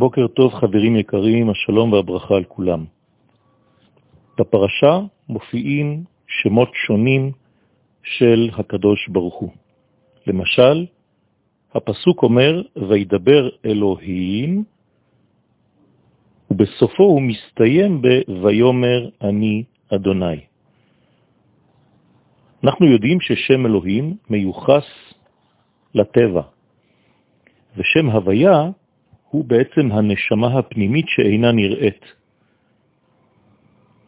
בוקר טוב חברים יקרים, השלום והברכה על כולם. בפרשה מופיעים שמות שונים של הקדוש ברוך הוא. למשל, הפסוק אומר, וידבר אלוהים, ובסופו הוא מסתיים ב"ויומר אני אדוני". אנחנו יודעים ששם אלוהים מיוחס לטבע, ושם הוויה הוא בעצם הנשמה הפנימית שאינה נראית.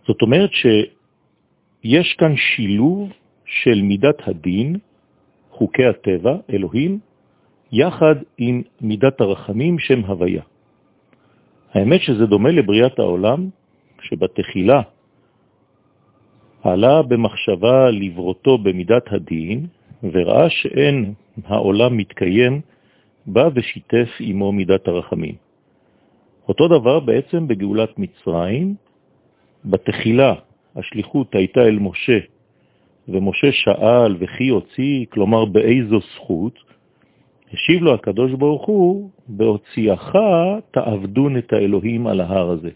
זאת אומרת שיש כאן שילוב של מידת הדין, חוקי הטבע, אלוהים, יחד עם מידת הרחמים, שם הוויה. האמת שזה דומה לבריאת העולם, שבתחילה עלה במחשבה לברותו במידת הדין, וראה שאין העולם מתקיים, בא ושיתף עמו מידת הרחמים. אותו דבר בעצם בגאולת מצרים, בתחילה השליחות הייתה אל משה, ומשה שאל וכי הוציא, כלומר באיזו זכות, השיב לו הקדוש ברוך הוא, בהוציאך תעבדון את האלוהים על ההר הזה.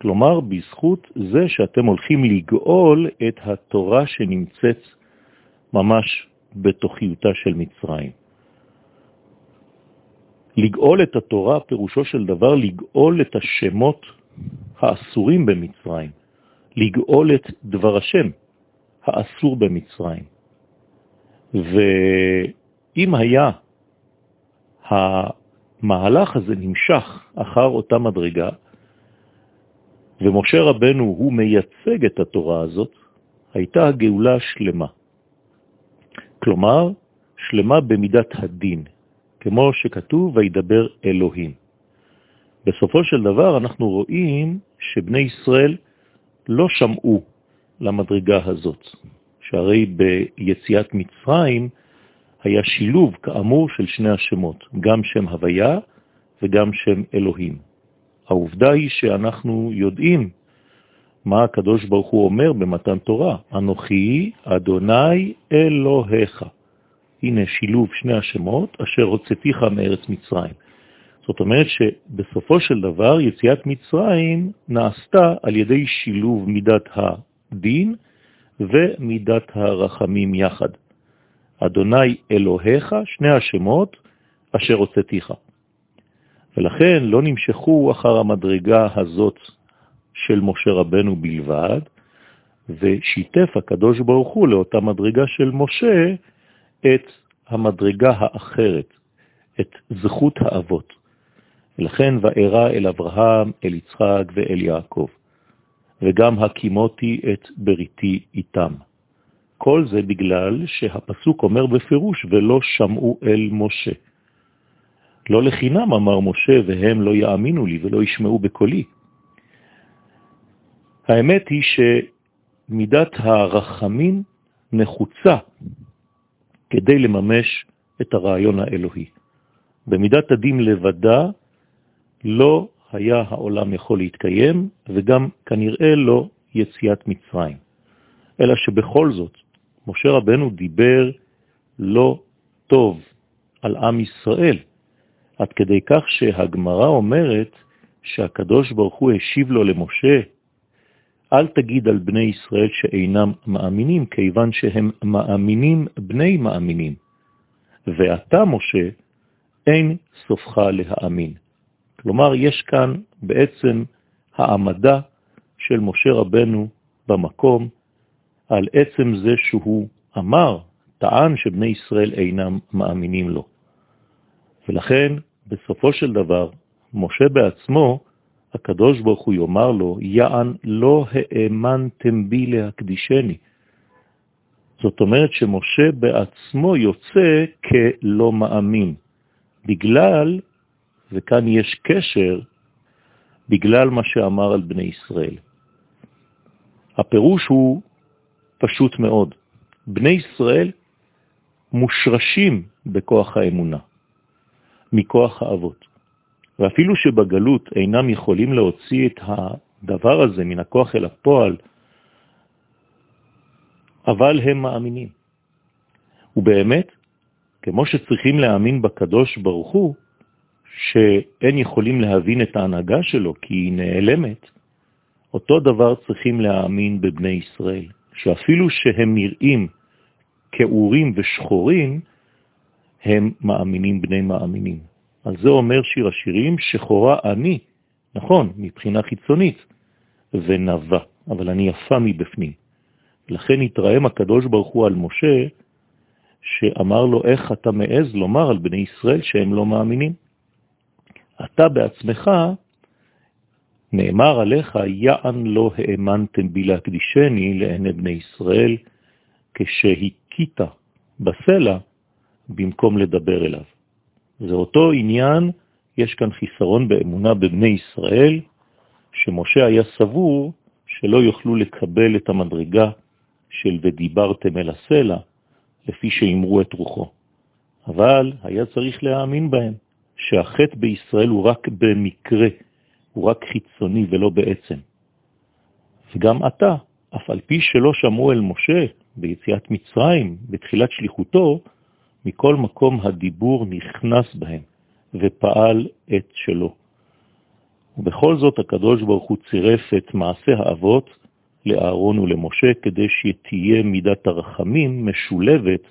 כלומר, בזכות זה שאתם הולכים לגאול את התורה שנמצאת ממש בתוכיותה של מצרים. לגאול את התורה, פירושו של דבר לגאול את השמות האסורים במצרים, לגאול את דבר השם האסור במצרים. ואם היה המהלך הזה נמשך אחר אותה מדרגה, ומשה רבנו הוא מייצג את התורה הזאת, הייתה הגאולה שלמה. כלומר, שלמה במידת הדין, כמו שכתוב, וידבר אלוהים. בסופו של דבר אנחנו רואים שבני ישראל לא שמעו למדרגה הזאת, שהרי ביציאת מצרים היה שילוב כאמור של שני השמות, גם שם הוויה וגם שם אלוהים. העובדה היא שאנחנו יודעים מה הקדוש ברוך הוא אומר במתן תורה, אנוכי אדוני אלוהיך. הנה שילוב שני השמות, אשר הוצאתיך מארץ מצרים. זאת אומרת שבסופו של דבר יציאת מצרים נעשתה על ידי שילוב מידת הדין ומידת הרחמים יחד. אדוני אלוהיך, שני השמות, אשר הוצאתיך. ולכן לא נמשכו אחר המדרגה הזאת של משה רבנו בלבד, ושיתף הקדוש ברוך הוא לאותה מדרגה של משה את המדרגה האחרת, את זכות האבות. ולכן וארא אל אברהם, אל יצחק ואל יעקב, וגם הקימותי את בריתי איתם. כל זה בגלל שהפסוק אומר בפירוש, ולא שמעו אל משה. לא לחינם אמר משה, והם לא יאמינו לי ולא ישמעו בקולי. האמת היא שמידת הרחמים נחוצה כדי לממש את הרעיון האלוהי. במידת הדין לבדה לא היה העולם יכול להתקיים, וגם כנראה לא יציאת מצרים. אלא שבכל זאת, משה רבנו דיבר לא טוב על עם ישראל, עד כדי כך שהגמרה אומרת שהקדוש ברוך הוא השיב לו למשה, אל תגיד על בני ישראל שאינם מאמינים, כיוון שהם מאמינים בני מאמינים. ואתה, משה, אין סופך להאמין. כלומר, יש כאן בעצם העמדה של משה רבנו במקום על עצם זה שהוא אמר, טען שבני ישראל אינם מאמינים לו. ולכן, בסופו של דבר, משה בעצמו הקדוש ברוך הוא יאמר לו, יען לא האמנתם בי להקדישני. זאת אומרת שמשה בעצמו יוצא כלא מאמין, בגלל, וכאן יש קשר, בגלל מה שאמר על בני ישראל. הפירוש הוא פשוט מאוד. בני ישראל מושרשים בכוח האמונה, מכוח האבות. ואפילו שבגלות אינם יכולים להוציא את הדבר הזה מן הכוח אל הפועל, אבל הם מאמינים. ובאמת, כמו שצריכים להאמין בקדוש ברוך הוא, שאין יכולים להבין את ההנהגה שלו כי היא נעלמת, אותו דבר צריכים להאמין בבני ישראל, שאפילו שהם נראים כאורים ושחורים, הם מאמינים בני מאמינים. על זה אומר שיר השירים, שחורה אני, נכון, מבחינה חיצונית, ונבה, אבל אני יפה מבפנים. לכן התרעם הקדוש ברוך הוא על משה, שאמר לו, איך אתה מעז לומר על בני ישראל שהם לא מאמינים? אתה בעצמך, נאמר עליך, יען לא האמנתם בי להקדישני לעיני בני ישראל, כשהכית בסלע במקום לדבר אליו. זה אותו עניין, יש כאן חיסרון באמונה בבני ישראל, שמשה היה סבור שלא יוכלו לקבל את המדרגה של ודיברתם אל הסלע, לפי שאמרו את רוחו. אבל היה צריך להאמין בהם, שהחטא בישראל הוא רק במקרה, הוא רק חיצוני ולא בעצם. וגם אתה, אף על פי שלא שמעו אל משה ביציאת מצרים, בתחילת שליחותו, מכל מקום הדיבור נכנס בהם ופעל את שלו. ובכל זאת הקדוש ברוך הוא צירף את מעשה האבות לאהרון ולמשה כדי שתהיה מידת הרחמים משולבת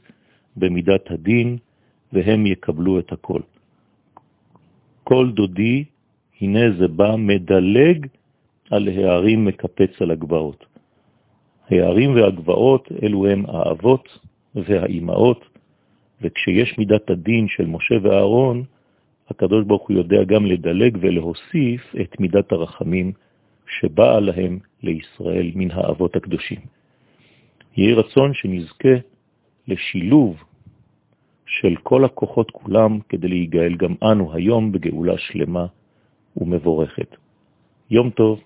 במידת הדין, והם יקבלו את הכל. כל דודי, הנה זה בא מדלג על הערים מקפץ על הגבעות. הערים והגבעות אלו הם האבות והאימהות, וכשיש מידת הדין של משה ואהרון, הקדוש ברוך הוא יודע גם לדלג ולהוסיף את מידת הרחמים שבאה להם לישראל מן האבות הקדושים. יהי רצון שנזכה לשילוב של כל הכוחות כולם כדי להיגאל גם אנו היום בגאולה שלמה ומבורכת. יום טוב